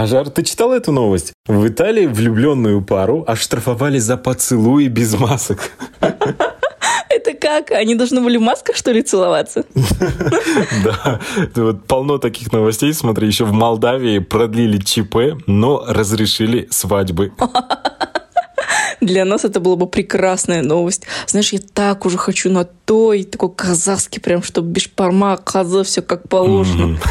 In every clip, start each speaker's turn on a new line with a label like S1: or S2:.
S1: Ажар, ты читал эту новость? В Италии влюбленную пару оштрафовали за поцелуи без масок.
S2: Это как? Они должны были в масках, что ли, целоваться?
S1: Да, вот полно таких новостей. Смотри, еще в Молдавии продлили ЧП, но разрешили свадьбы.
S2: Для нас это была бы прекрасная новость. Знаешь, я так уже хочу на той, такой казахский, прям, чтобы бешпарма, коза, все как положено.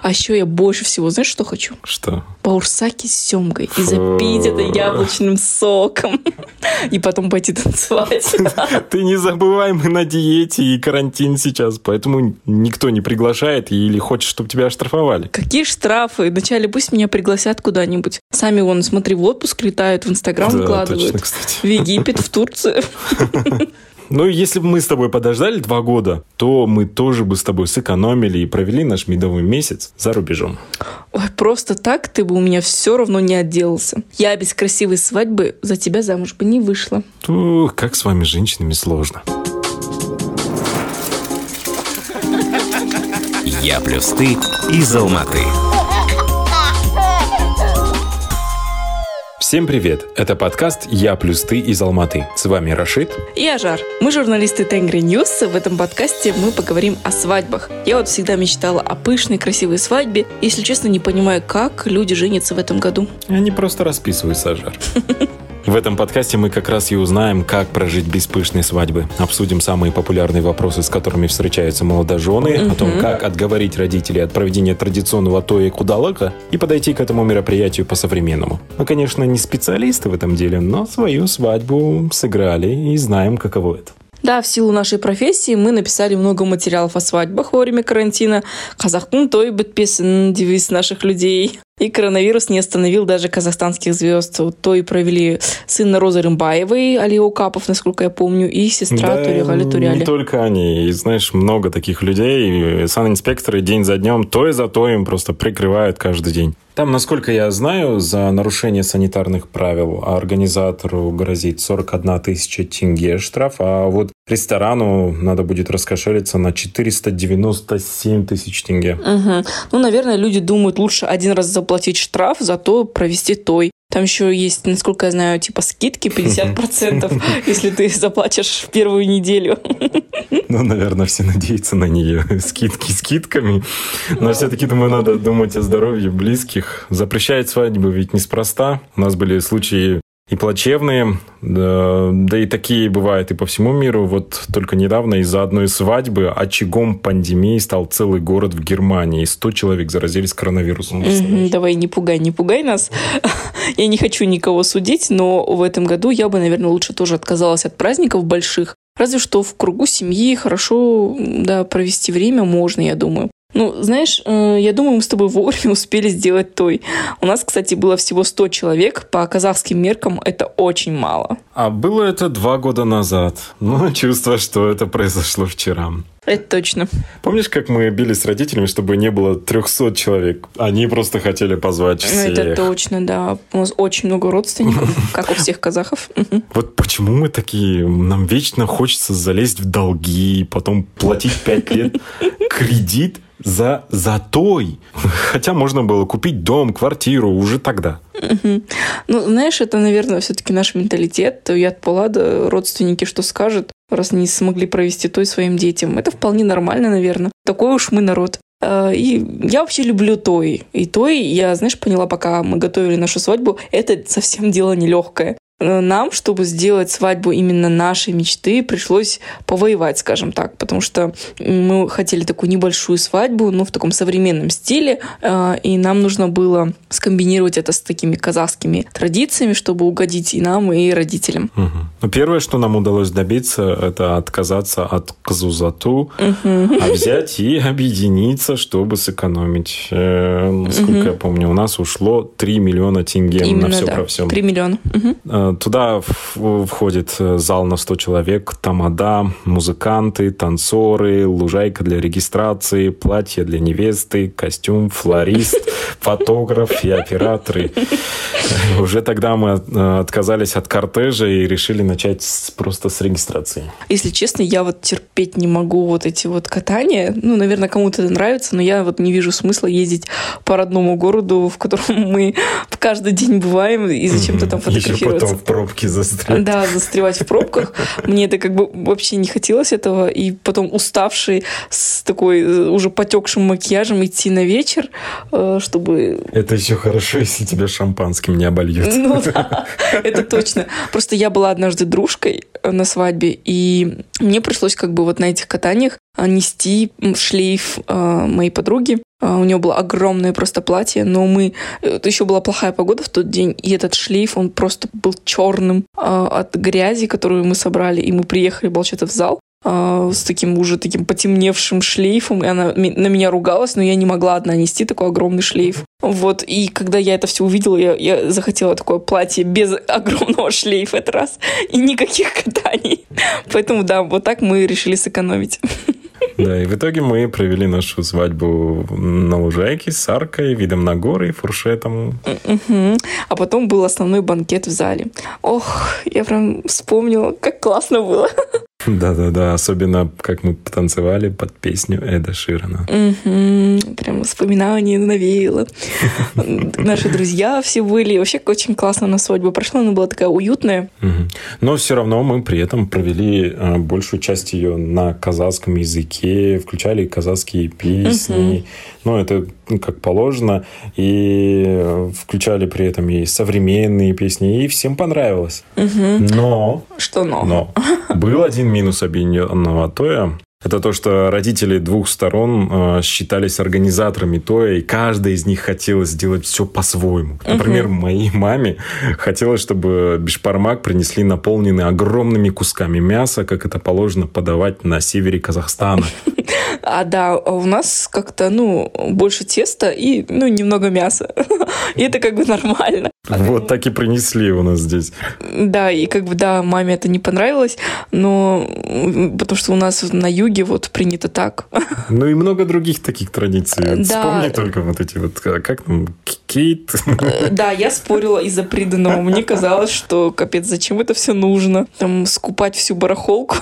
S2: А еще я больше всего, знаешь, что хочу?
S1: Что?
S2: Баурсаки с семгой. И запить это яблочным соком. И потом пойти танцевать.
S1: Ты не забывай, мы на диете и карантин сейчас, поэтому никто не приглашает или хочет, чтобы тебя оштрафовали.
S2: Какие штрафы? Вначале пусть меня пригласят куда-нибудь. Сами вон, смотри, в отпуск летают, в Инстаграм выкладывают. В Египет, в Турцию.
S1: Ну, если бы мы с тобой подождали два года, то мы тоже бы с тобой сэкономили и провели наш медовый месяц за рубежом.
S2: Ой, просто так ты бы у меня все равно не отделался. Я без красивой свадьбы за тебя замуж бы не вышла.
S1: Ух, как с вами, женщинами, сложно.
S3: Я плюс ты из Алматы.
S1: Всем привет! Это подкаст «Я плюс ты» из Алматы. С вами Рашид.
S2: Я Жар. Мы журналисты Tengri News. В этом подкасте мы поговорим о свадьбах. Я вот всегда мечтала о пышной, красивой свадьбе. Если честно, не понимаю, как люди женятся в этом году.
S1: Они просто расписываются, Жар. В этом подкасте мы как раз и узнаем, как прожить без пышной свадьбы. Обсудим самые популярные вопросы, с которыми встречаются молодожены, о том, как отговорить родителей от проведения традиционного тоя кудалака и подойти к этому мероприятию по-современному. Мы, конечно, не специалисты в этом деле, но свою свадьбу сыграли и знаем, каково это.
S2: Да, в силу нашей профессии мы написали много материалов о свадьбах во время карантина. Казахтың той бітпесін девиз наших людей. И коронавирус не остановил даже казахстанских звезд. Вот То и провели сын Розы Рымбаевой, Али Окапов, насколько я помню, и сестра
S1: Да,
S2: Туригали Туряли.
S1: Не только они. И, знаешь, много таких людей. И санинспекторы день за днем, то и за то им просто прикрывают каждый день. Там, насколько я знаю, за нарушение санитарных правил организатору грозит 41 тысяча тенге штраф, а вот ресторану надо будет раскошелиться на 497 тысяч тенге.
S2: Мгм. Ну, наверное, люди думают, лучше один раз заплатить штраф, зато провести той. Там еще есть, насколько я знаю, типа скидки 50%, если ты заплатишь в первую неделю.
S1: Ну, наверное, все надеются на нее. Скидки скидками. Но все-таки, думаю, надо думать о здоровье близких. Запрещать свадьбы ведь неспроста. У нас были случаи и плачевные, да, да и такие бывают и по всему миру. Вот только недавно из-за одной свадьбы очагом пандемии стал целый город в Германии. И 100 человек заразились коронавирусом.
S2: Мгм, Давай, не пугай, не пугай нас. Я не хочу никого судить, но в этом году я бы, наверное, лучше тоже отказалась от праздников больших. Разве что в кругу семьи хорошо да, провести время можно, я думаю. Ну, знаешь, э, я думаю, мы с тобой вовремя успели сделать той. У нас, кстати, было всего 100 человек. По казахским меркам это очень мало.
S1: А было это два года назад. Но чувство, что это произошло вчера.
S2: Это точно.
S1: Помнишь, как мы бились с родителями, чтобы не было 300 человек? Они просто хотели позвать всех.
S2: Это точно, да. У нас очень много родственников, как у всех казахов.
S1: Вот почему мы такие? Нам вечно хочется залезть в долги, потом платить 5 лет кредит за затой. Хотя можно было купить дом, квартиру уже тогда.
S2: Ну, знаешь, это, наверное, все-таки наш менталитет. Я от Палада, родственники что скажут, раз не смогли провести той своим детям. Это вполне нормально, наверное. Такой уж мы народ. А, И я вообще люблю той. И той, я, знаешь, поняла, пока мы готовили нашу свадьбу, это совсем дело нелегкое. Э, Нам, чтобы сделать свадьбу именно нашей мечты, пришлось повоевать, скажем так, потому что мы хотели такую небольшую свадьбу, ну, в таком современном стиле, э, и нам нужно было скомбинировать это с такими казахскими традициями, чтобы угодить и нам, и родителям.
S1: Ну, первое, что нам удалось добиться, это отказаться от казузату, а взять и объединиться, чтобы сэкономить. Э, Насколько я помню, у нас ушло 3 миллиона тенге на все
S2: да.
S1: про все.
S2: 3 миллиона. Мгм.
S1: Э, туда входит э, зал на 100 человек, тамада, музыканты, танцоры, лужайка для регистрации, платье для невесты, костюм, флорист, фотограф и операторы. Уже тогда мы отказались от кортежа и решили начать просто с регистрации.
S2: Если честно, я вот терпеть не могу вот эти вот катания. Ну, наверное, кому-то это нравится, но я вот не вижу смысла ездить по родному городу, в котором мы каждый день бываем, и зачем-то там фотографироваться.
S1: В пробке застрять.
S2: Да, застревать в пробках. Мне это как бы вообще не хотелось этого. И потом уставший с такой э, уже потекшим макияжем идти на вечер, э, чтобы...
S1: Это еще хорошо, если тебя шампанским не обольют.
S2: Ну да, это точно. Просто я была однажды дружкой на свадьбе, и мне пришлось как бы вот на этих катаниях нести шлейф э, моей подруги. У нее было огромное просто платье, но мы... Это еще была плохая погода в тот день, и этот шлейф, он просто был черным от грязи, которую мы собрали, и мы приехали, получается, в зал, а, с таким уже таким потемневшим шлейфом, и она на меня ругалась, но я не могла одна нести такой огромный шлейф. Вот, и когда я это все увидела, я, я захотела такое платье без огромного шлейфа этот раз, и никаких катаний. Поэтому, да, вот так мы решили сэкономить.
S1: Да, и в итоге мы провели нашу свадьбу на лужайке с аркой, видом на горы и фуршетом.
S2: А потом был основной банкет в зале. Ох, я прям вспомнила, как классно было.
S1: Да-да-да, особенно как мы танцевали под песню Эда Ширана.
S2: Угу, прям воспоминания навеяло. Наши друзья все были. Вообще очень классно на свадьбу прошла, она была такая уютная.
S1: Но все равно мы при этом провели э, большую часть ее на казахском языке, включали казахские песни. Ну, это ну, как положено. И э, включали при этом и современные песни, и всем понравилось. Но...
S2: Что но?
S1: Но. Был один минус объединенного Тоя. Это то, что родители двух сторон э, считались организаторами Тоя, и каждый из них хотел сделать все по-своему. Например, угу. моей маме хотелось, чтобы бешпармак принесли наполненный огромными кусками мяса, как это положено подавать на севере Казахстана.
S2: А да, у нас как-то, ну, больше теста и, ну, немного мяса. И это как бы нормально.
S1: Вот так и принесли у нас здесь.
S2: Да, и как бы, да, маме это не понравилось, но потому что у нас на юге вот принято так.
S1: Ну и много других таких традиций. Да. Вспомни только вот эти вот, а как там, кейт.
S2: Э, да, я спорила из-за приданного. Мне казалось, что, капец, зачем это все нужно? Там, скупать всю барахолку.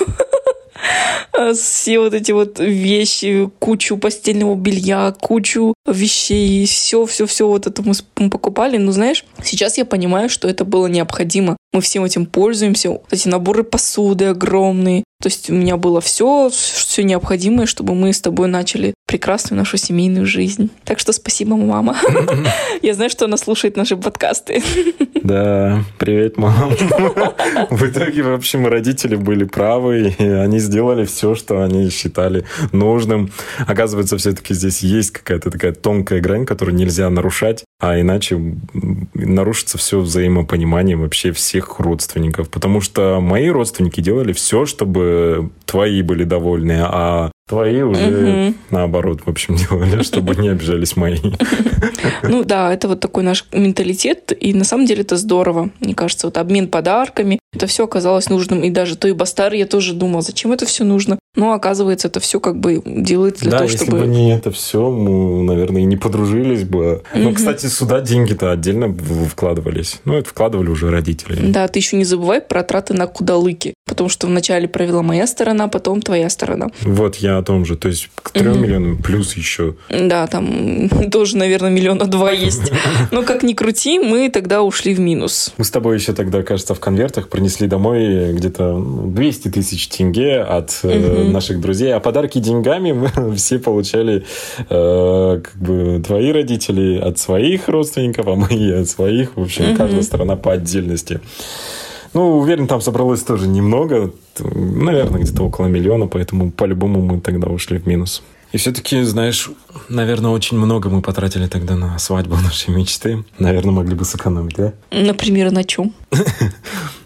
S2: А, все вот эти вот вещи, кучу постельного белья, кучу вещей, все, все, все вот это мы покупали. Но знаешь, сейчас я понимаю, что это было необходимо. Мы всем этим пользуемся. Эти наборы посуды огромные, то есть у меня было все, все необходимое, чтобы мы с тобой начали прекрасную нашу семейную жизнь. Так что спасибо, мама. Я знаю, что она слушает наши подкасты.
S1: Да, привет, мама. В итоге, в общем, родители были правы, и они сделали все, что они считали нужным. Оказывается, все-таки здесь есть какая-то такая тонкая грань, которую нельзя нарушать, а иначе нарушится все взаимопонимание вообще всех родственников. Потому что мои родственники делали все, чтобы твои были довольны, а Твои уже угу. наоборот, в общем, делали, чтобы не обижались мои.
S2: Ну да, это вот такой наш менталитет, и на самом деле это здорово. Мне кажется, вот обмен подарками, это все оказалось нужным. И даже той Бастар я тоже думала, зачем это все нужно. Но оказывается, это все как бы делается для
S1: да,
S2: того,
S1: если
S2: чтобы...
S1: бы не это все, мы, наверное, и не подружились бы. Угу. Ну, кстати, сюда деньги-то отдельно вкладывались. Ну, это вкладывали уже родители.
S2: Да, ты еще не забывай про траты на кудалыки. Потому что вначале провела моя сторона, потом твоя сторона.
S1: Вот я о том же. То есть к трем угу. миллионам плюс еще.
S2: Да, там тоже, наверное, миллиона два есть. Но как ни крути, мы тогда ушли в минус.
S1: Мы с тобой еще тогда, кажется, в конвертах принесли домой где-то 200 тысяч тенге от угу. Наших друзей. А подарки деньгами мы все получали э, как бы твои родители от своих родственников, а мы от своих. В общем, угу. каждая сторона по отдельности. Ну, уверен, там собралось тоже немного. Наверное, где-то около миллиона, поэтому по-любому мы тогда ушли в минус. И все-таки, знаешь, наверное, очень много мы потратили тогда на свадьбу нашей мечты. Наверное, могли бы сэкономить, да?
S2: Например, на чем?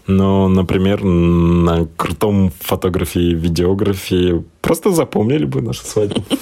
S1: Ну, например, на крутом фотографии, видеографии. Просто запомнили бы нашу свадьбу.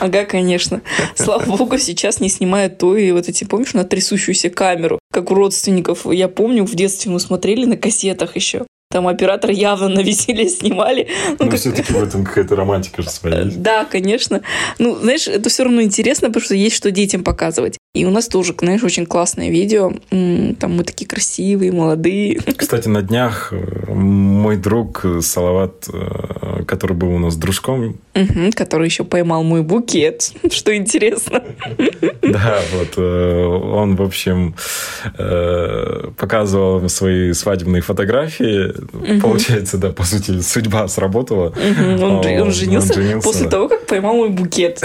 S2: Ага, конечно. Слава богу, сейчас не снимают то и вот эти, помнишь, на трясущуюся камеру, как у родственников. Я помню, в детстве мы смотрели на кассетах еще. Там оператор явно на веселье снимали.
S1: Ну, ну как... все-таки в этом какая-то романтика же своя.
S2: Да, конечно. Ну, знаешь, это все равно интересно, потому что есть что детям показывать. И у нас тоже, знаешь, очень классное видео. Там мы такие красивые, молодые.
S1: Кстати, на днях э, мой друг Салават, э, который был у нас дружком,
S2: угу, который еще поймал мой букет, что интересно.
S1: Да, вот э, он, в общем, показывал свои свадебные фотографии Угу. Получается, да, по сути, судьба сработала.
S2: Угу. Он, он, он женился после да. того, как поймал мой букет.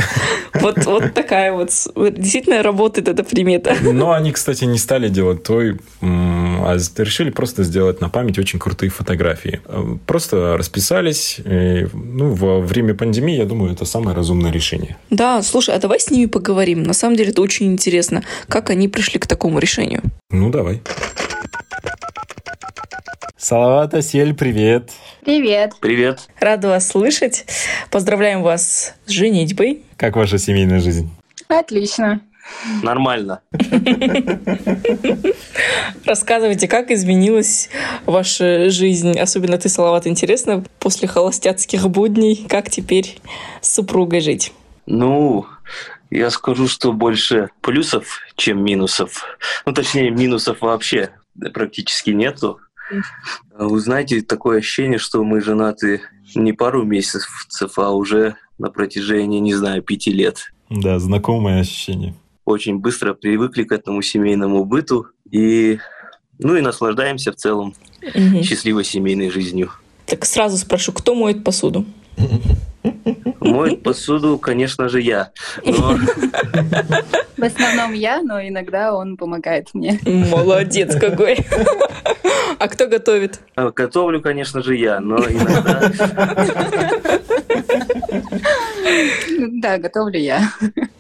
S2: Вот, вот такая вот действительно работает эта примета.
S1: Но они, кстати, не стали делать той, а решили просто сделать на память очень крутые фотографии. Просто расписались. И, ну, во время пандемии, я думаю, это самое разумное решение.
S2: Да, слушай, а давай с ними поговорим. На самом деле это очень интересно, как они пришли к такому решению.
S1: Ну, давай. Салават Асель, привет.
S4: Привет.
S5: Привет.
S2: Рада вас слышать. Поздравляем вас с женитьбой.
S1: Как ваша семейная жизнь?
S4: Отлично.
S5: Нормально.
S2: Рассказывайте, как изменилась ваша жизнь, особенно ты, Салават, интересно, после холостяцких будней, как теперь с супругой жить?
S5: Ну, я скажу, что больше плюсов, чем минусов. Ну, точнее, минусов вообще практически нету. Вы знаете, такое ощущение, что мы женаты не пару месяцев, а уже на протяжении, не знаю, пяти лет.
S1: Да, знакомое ощущение.
S5: Очень быстро привыкли к этому семейному быту и, ну и наслаждаемся в целом угу. счастливой семейной жизнью.
S2: Так сразу спрошу, кто моет посуду?
S5: Моет посуду, конечно же, я. Но...
S4: В основном я, но иногда он помогает мне.
S2: Молодец какой. А кто готовит?
S5: А, готовлю, конечно же, я, но иногда...
S4: Да, готовлю я.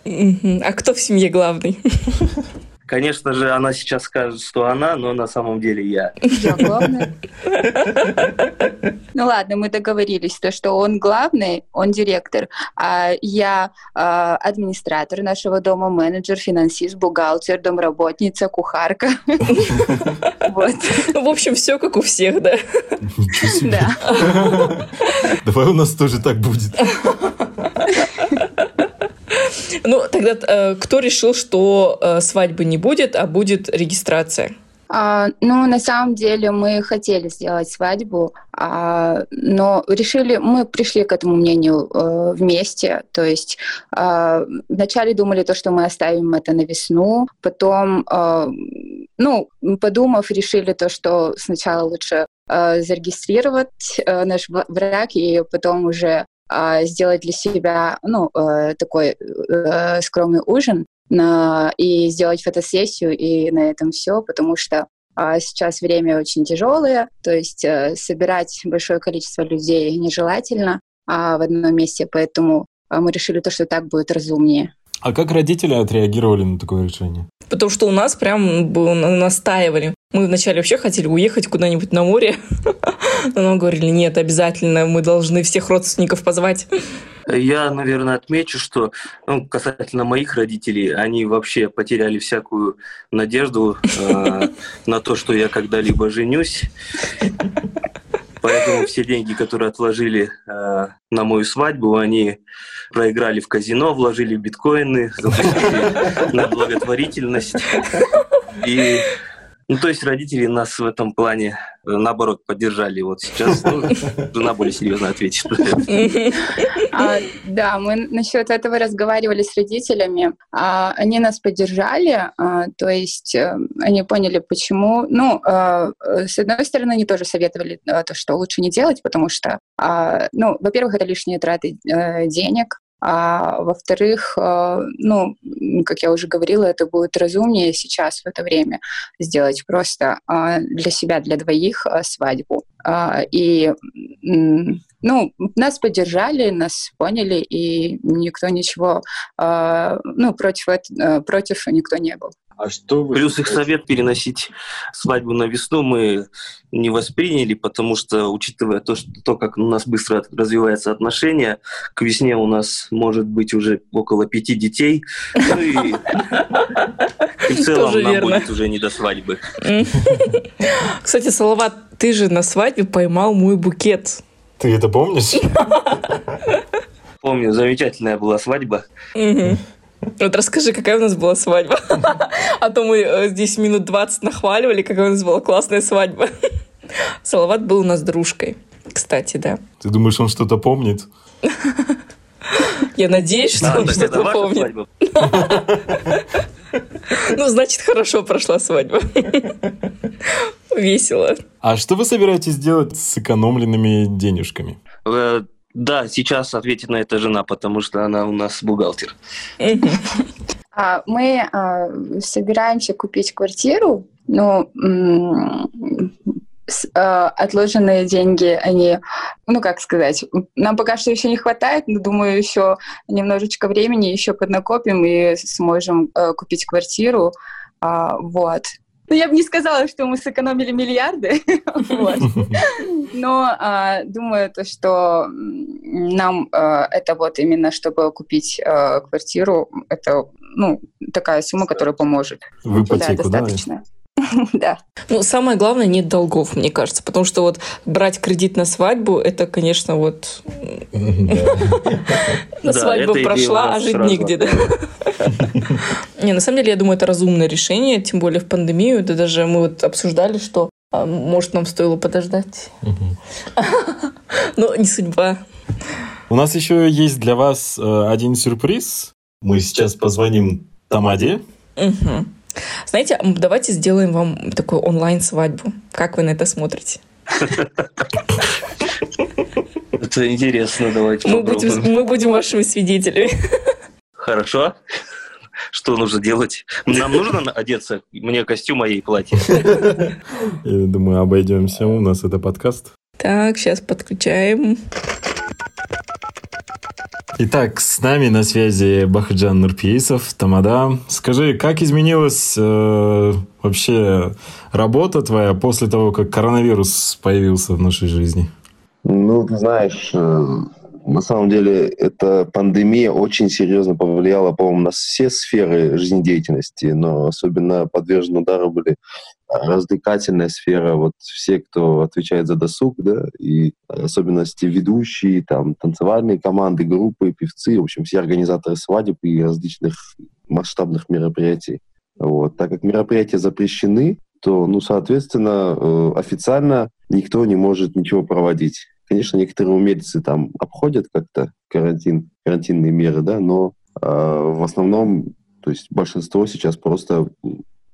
S2: А кто в семье главный?
S5: Конечно же, она сейчас скажет, что она, но на самом деле я.
S4: Я главная. Ну ладно, мы договорились, то, что он главный, он директор, а я э, администратор нашего дома, менеджер, финансист, бухгалтер, домработница, кухарка.
S2: Вот. В общем, все как у всех, да?
S4: Да.
S1: Давай у нас тоже так будет.
S2: Ну, тогда э, кто решил, что э, свадьбы не будет, а будет регистрация?
S4: А, ну, на самом деле мы хотели сделать свадьбу, а, но решили, мы пришли к этому мнению э, вместе. То есть э, вначале думали то, что мы оставим это на весну, потом, э, ну, подумав, решили то, что сначала лучше э, зарегистрировать э, наш брак и потом уже а, сделать для себя ну, э, такой э, скромный ужин на, и сделать фотосессию, и на этом все, потому что а, сейчас время очень тяжелое, то есть э, собирать большое количество людей нежелательно а, в одном месте, поэтому мы решили то, что так будет разумнее.
S1: А как родители отреагировали на такое решение?
S2: Потому что у нас прям настаивали. Мы вначале вообще хотели уехать куда-нибудь на море, но нам говорили, нет, обязательно, мы должны всех родственников позвать.
S5: Я, наверное, отмечу, что ну, касательно моих родителей, они вообще потеряли всякую надежду э, на то, что я когда-либо женюсь. Поэтому все деньги, которые отложили э, на мою свадьбу, они проиграли в казино, вложили в биткоины, запустили на благотворительность. И ну, то есть родители нас в этом плане, э, наоборот, поддержали. Вот сейчас ну, жена более серьезно ответит.
S4: А, да, мы насчет этого разговаривали с родителями. А, они нас поддержали, а, то есть а, они поняли, почему. Ну, а, с одной стороны, они тоже советовали а, то, что лучше не делать, потому что, а, ну, во-первых, это лишние траты а, денег, а во-вторых, э, ну, как я уже говорила, это будет разумнее сейчас в это время сделать просто а, для себя, для двоих э, свадьбу. А, и ну, нас поддержали, нас поняли, и никто ничего, а, ну, против, против никто не был.
S1: А что вы
S5: Плюс их совет переносить свадьбу на весну мы не восприняли, потому что, учитывая то, что, то, как у нас быстро развиваются отношения, к весне у нас может быть уже около пяти детей, ну и, и в целом
S2: Тоже
S5: нам
S2: верно.
S5: будет уже не до свадьбы.
S2: Кстати, Салават, ты же на свадьбе поймал мой букет.
S1: Ты это помнишь?
S5: Помню, замечательная была свадьба.
S2: Вот расскажи, какая у нас была свадьба. А то мы э, здесь минут 20 нахваливали, какая у нас была классная свадьба. Салават был у нас дружкой. Кстати, да.
S1: Ты думаешь, он что-то помнит?
S2: Я надеюсь, что он что-то помнит. Ну, значит, хорошо прошла свадьба. Весело.
S1: А что вы собираетесь делать с сэкономленными денежками?
S5: Да, сейчас ответит на это жена, потому что она у нас бухгалтер.
S4: А, Мы а, собираемся купить квартиру, но с- а, отложенные деньги, они, ну как сказать, нам пока что еще не хватает, но думаю, еще немножечко времени еще поднакопим и сможем э, купить квартиру. Вот. Ну, я бы не сказала, что мы сэкономили миллиарды, но а, думаю, то, что нам а, это вот именно, чтобы купить а, квартиру, это ну, такая сумма, которая поможет.
S1: В
S4: Да,
S1: ипотеку, да?
S4: достаточно. Да.
S2: Ну, самое главное, нет долгов, мне кажется. Потому что вот брать кредит на свадьбу, это, конечно, вот
S5: у
S2: прошла, а жить нигде, да. Не, на самом деле, я думаю, это разумное решение, тем более в пандемию. Да даже мы вот обсуждали, что а, может нам стоило подождать. Но не судьба.
S1: У нас еще есть для вас э, один сюрприз. Мы сейчас позвоним Тамаде.
S2: Мгм. Знаете, давайте сделаем вам такую онлайн-свадьбу. Как вы на это смотрите?
S5: Это интересно, давайте
S2: Мы будем, мы будем вашими свидетелями.
S5: Хорошо. Что нужно делать? Нам нужно одеться? Мне костюм, а ей платье.
S1: Я думаю, обойдемся. У нас это подкаст.
S2: Так, сейчас подключаем.
S1: Итак, с нами на связи Бахаджан Нурпиисов, Тамада. Скажи, как изменилась э, вообще работа твоя после того, как коронавирус появился в нашей жизни?
S6: Ну, ты знаешь, э, на самом деле эта пандемия очень серьезно повлияла, по-моему, на все сферы жизнедеятельности, но особенно подвержены удару были а, развлекательная сфера, вот все, кто отвечает за досуг, да, и особенности ведущие, там, танцевальные команды, группы, певцы, в общем, все организаторы свадеб и различных масштабных мероприятий. Вот. Так как мероприятия запрещены, то, ну, соответственно, э, официально никто не может ничего проводить. Конечно, некоторые умельцы там обходят как-то карантин, карантинные меры, да, но э, в основном, то есть большинство сейчас просто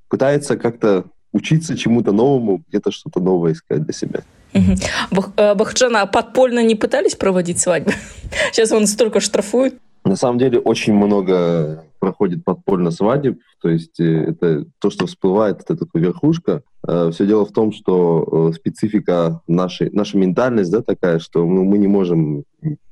S6: пытается как-то учиться чему-то новому, где-то что-то новое искать для себя.
S2: Мгм. Бах- э, Бахджана, а подпольно не пытались проводить свадьбы? Сейчас он столько штрафует.
S6: На самом деле очень много проходит подпольно свадеб, то есть э, это то, что всплывает, это такая верхушка. Все дело в том, что э, специфика нашей, наша ментальность да, такая, что ну, мы не можем,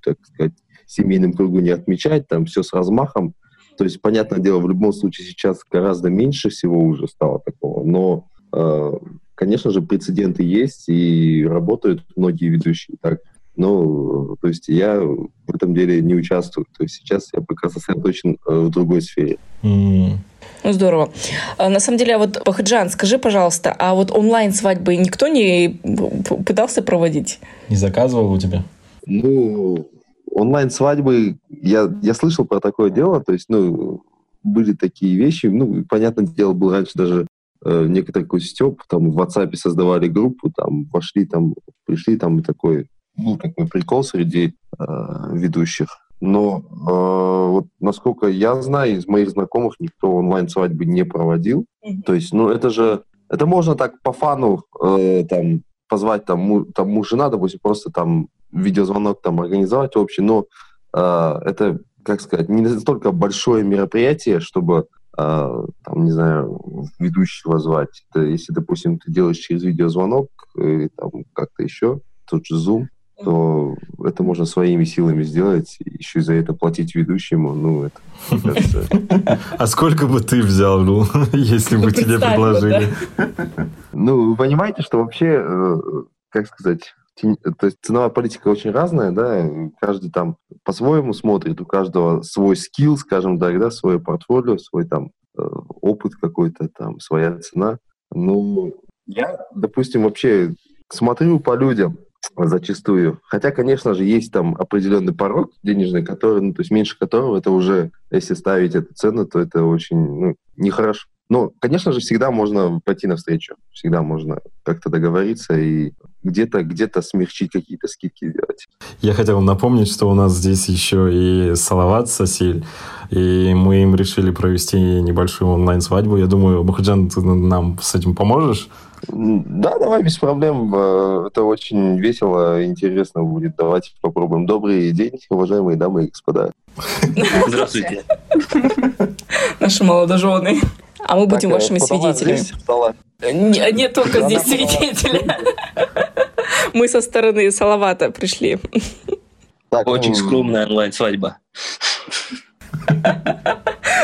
S6: так сказать, семейным кругу не отмечать, там все с размахом. То есть, понятное дело, в любом случае сейчас гораздо меньше всего уже стало такого, но, э, конечно же, прецеденты есть и работают многие ведущие так. Ну, то есть я в этом деле не участвую. То есть сейчас я пока сосредоточен э, в другой сфере.
S1: М,
S2: Ну, здорово. А, На самом деле, а вот, Бахаджан, скажи, пожалуйста, а вот онлайн-свадьбы никто не пытался проводить?
S1: Не заказывал у тебя?
S6: Ну, онлайн-свадьбы, я, я слышал про такое дело, то есть, ну, были такие вещи, ну, понятное дело, был раньше даже э, некоторый такой степ, там в WhatsApp создавали группу, там вошли, там пришли, там и такой, был такой прикол среди э, ведущих. Но э, вот насколько я знаю, из моих знакомых никто онлайн-свадьбы не проводил.
S2: Мгм.
S6: То есть, ну, это же, это можно так по фану э, там позвать там, му- там муж, жена, допустим, просто там видеозвонок там организовать общий, но э, это, как сказать, не настолько большое мероприятие, чтобы, э, там, не знаю, ведущего звать. Это если, допустим, ты делаешь через видеозвонок или там как-то еще, тот же Zoom, то это можно своими силами сделать, еще и за это платить ведущему, ну, это, кажется...
S1: А сколько бы ты взял, ну, если бы тебе предложили?
S6: Ну, вы понимаете, что вообще, э, как сказать, то есть ценовая политика очень разная, да, каждый там по-своему смотрит, у каждого свой скилл, скажем так, да, свое портфолио, свой там э, опыт какой-то, там, своя цена. Ну, я, допустим, вообще смотрю по людям, зачастую. Хотя, конечно же, есть там определенный порог денежный, который, ну, то есть меньше которого это уже, если ставить эту цену, то это очень ну, нехорошо. Но, конечно же, всегда можно пойти навстречу, всегда можно как-то договориться и где-то где смягчить какие-то скидки сделать.
S1: Я хотел напомнить, что у нас здесь еще и Салават Сасиль, и мы им решили провести небольшую онлайн-свадьбу. Я думаю, Махаджан, ты нам с этим поможешь?
S6: Да, давай, без проблем. Э, это очень весело, интересно будет. Давайте попробуем. Добрый день, уважаемые дамы и господа.
S5: Здравствуйте.
S2: Наши молодожены. А мы будем вашими свидетелями. Не, не только здесь свидетели. Мы со стороны Салавата пришли.
S5: Очень скромная онлайн-свадьба.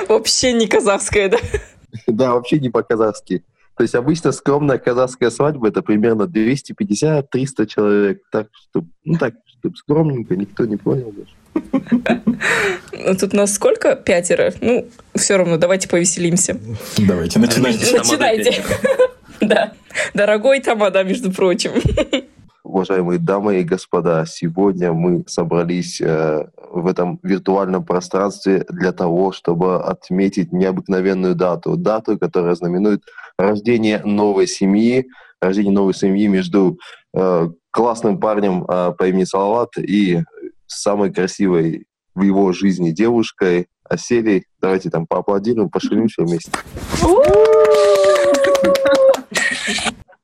S2: Вообще не казахская, да?
S6: Да, вообще не по-казахски. То есть обычно скромная казахская свадьба это примерно 250-300 человек. Так, чтобы, ну так, чтобы скромненько, никто не понял даже.
S2: Ну, тут нас сколько? Пятеро. Ну, все равно, давайте повеселимся.
S1: Давайте, начинайте.
S2: Начинайте. Да. Дорогой Тамада, между прочим.
S6: Уважаемые дамы и господа, сегодня мы собрались э, в этом виртуальном пространстве для того, чтобы отметить необыкновенную дату. Дату, которая знаменует рождение новой семьи, рождение новой семьи между э, классным парнем э, по имени Салават и самой красивой в его жизни девушкой Оселей. Давайте там поаплодируем, пошалимся вместе.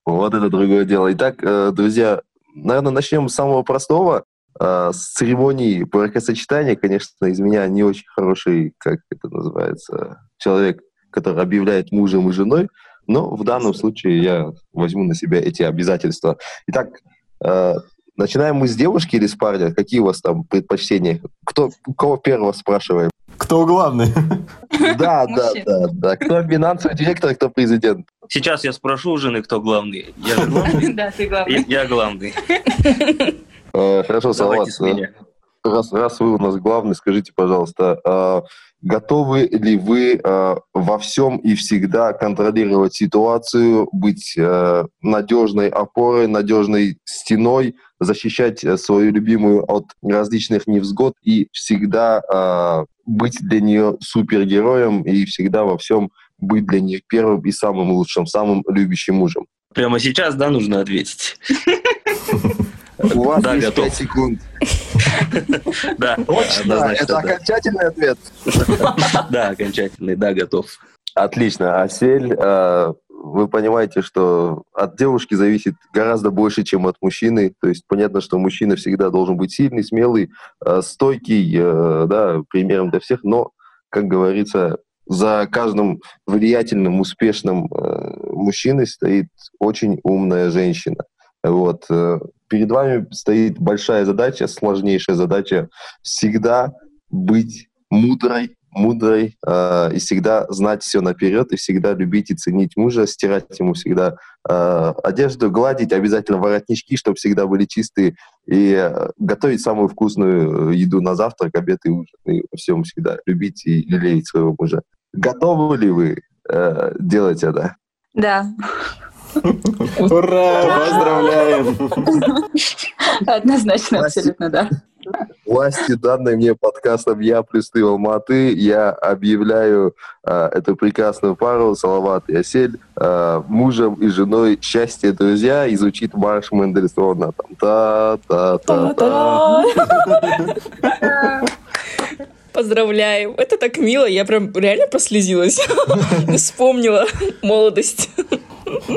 S6: Вот это другое дело. Итак, друзья, наверное, начнем с самого простого. Э, с церемонии бракосочетания, конечно, из меня не очень хороший, как это называется, человек, который объявляет мужем и женой, но в данном случае я возьму на себя эти обязательства. Итак, э, начинаем мы с девушки или с парня? Какие у вас там предпочтения? Кто, кого первого спрашиваем?
S1: Кто главный?
S6: Да, да, да, да. Кто финансовый директор, кто президент?
S5: Сейчас я спрошу у жены, кто главный. Я же главный?
S2: Да, ты главный.
S5: Я главный.
S6: Э, хорошо, Салават. Раз, раз вы у нас главный, скажите, пожалуйста, э, готовы ли вы э, во всем и всегда контролировать ситуацию, быть надежной опорой, надежной стеной, защищать свою любимую от различных невзгод и всегда быть для нее супергероем и всегда во всем быть для нее первым и самым лучшим, самым любящим мужем?
S5: Прямо сейчас, да, нужно ответить?
S6: У вас есть готов. 5 секунд.
S5: Да,
S6: Точно, это окончательный ответ?
S5: Да, окончательный, да, готов.
S6: Отлично. Асель, э, вы понимаете, что от девушки зависит гораздо больше, чем от мужчины. То есть понятно, что мужчина всегда должен быть сильный, смелый, э, стойкий, э, да, примером для всех, но, как говорится, за каждым влиятельным, успешным э, мужчиной стоит очень умная женщина. Вот. Э, перед вами стоит большая задача, сложнейшая задача всегда быть мудрой, мудрой э, и всегда знать все наперед, и всегда любить и ценить мужа, стирать ему всегда э, одежду, гладить, обязательно воротнички, чтобы всегда были чистые, и э, готовить самую вкусную еду на завтрак, обед и ужин, и всем всегда любить и лелеять своего мужа. Готовы ли вы э, делать это?
S4: Да.
S1: Ура! Поздравляем!
S4: Однозначно, абсолютно, да.
S6: Власти данной мне подкастом «Я плюс ты Алматы» я объявляю э, эту прекрасную пару Салават и Асель э, мужем и женой счастье, друзья, и звучит марш Мендельсона. Там та-та-та-та.
S2: Поздравляем. Это так мило. Я прям реально прослезилась. Вспомнила молодость.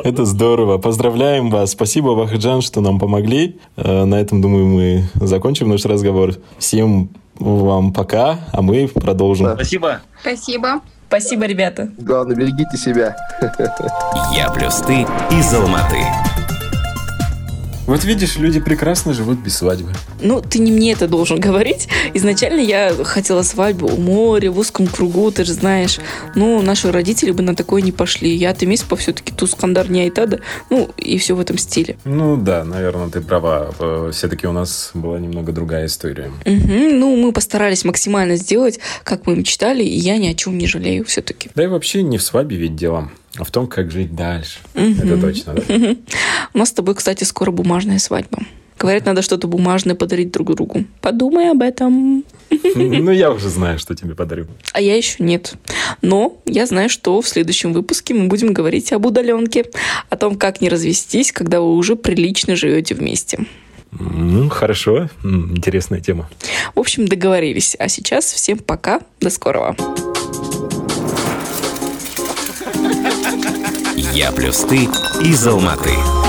S1: Это здорово. Поздравляем вас. Спасибо, Вахаджан, что нам помогли. Э, на этом, думаю, мы закончим наш разговор. Всем вам пока, а мы продолжим.
S5: Спасибо.
S4: Спасибо.
S2: Спасибо, ребята.
S6: Главное, берегите себя.
S3: Я плюс ты из Алматы.
S1: Вот видишь, люди прекрасно живут без свадьбы.
S2: Ну, ты не мне это должен говорить. Изначально я хотела свадьбу у моря, в узком кругу, ты же знаешь. Ну, наши родители бы на такое не пошли. Я-то Миспа все-таки Тускандар не Айтада. Ну, и все в этом стиле.
S1: Ну да, наверное, ты права. Э, Все-таки у нас была немного другая история.
S2: Мгм. Ну, мы постарались максимально сделать, как мы мечтали, и я ни о чем не жалею все-таки.
S1: Да и вообще не в свадьбе ведь дело, а в том, как жить дальше. Это точно, да?
S2: У нас с тобой, кстати, скоро бумажная свадьба. Говорят, надо что-то бумажное подарить друг другу. Подумай об этом.
S1: Ну, я уже знаю, что тебе подарю.
S2: А я еще нет. Но я знаю, что в следующем выпуске мы будем говорить об удаленке. О том, как не развестись, когда вы уже прилично живете вместе.
S1: Ну, хорошо. Интересная тема.
S2: В общем, договорились. А сейчас всем пока. До скорого.
S3: Я плюс ты из Алматы.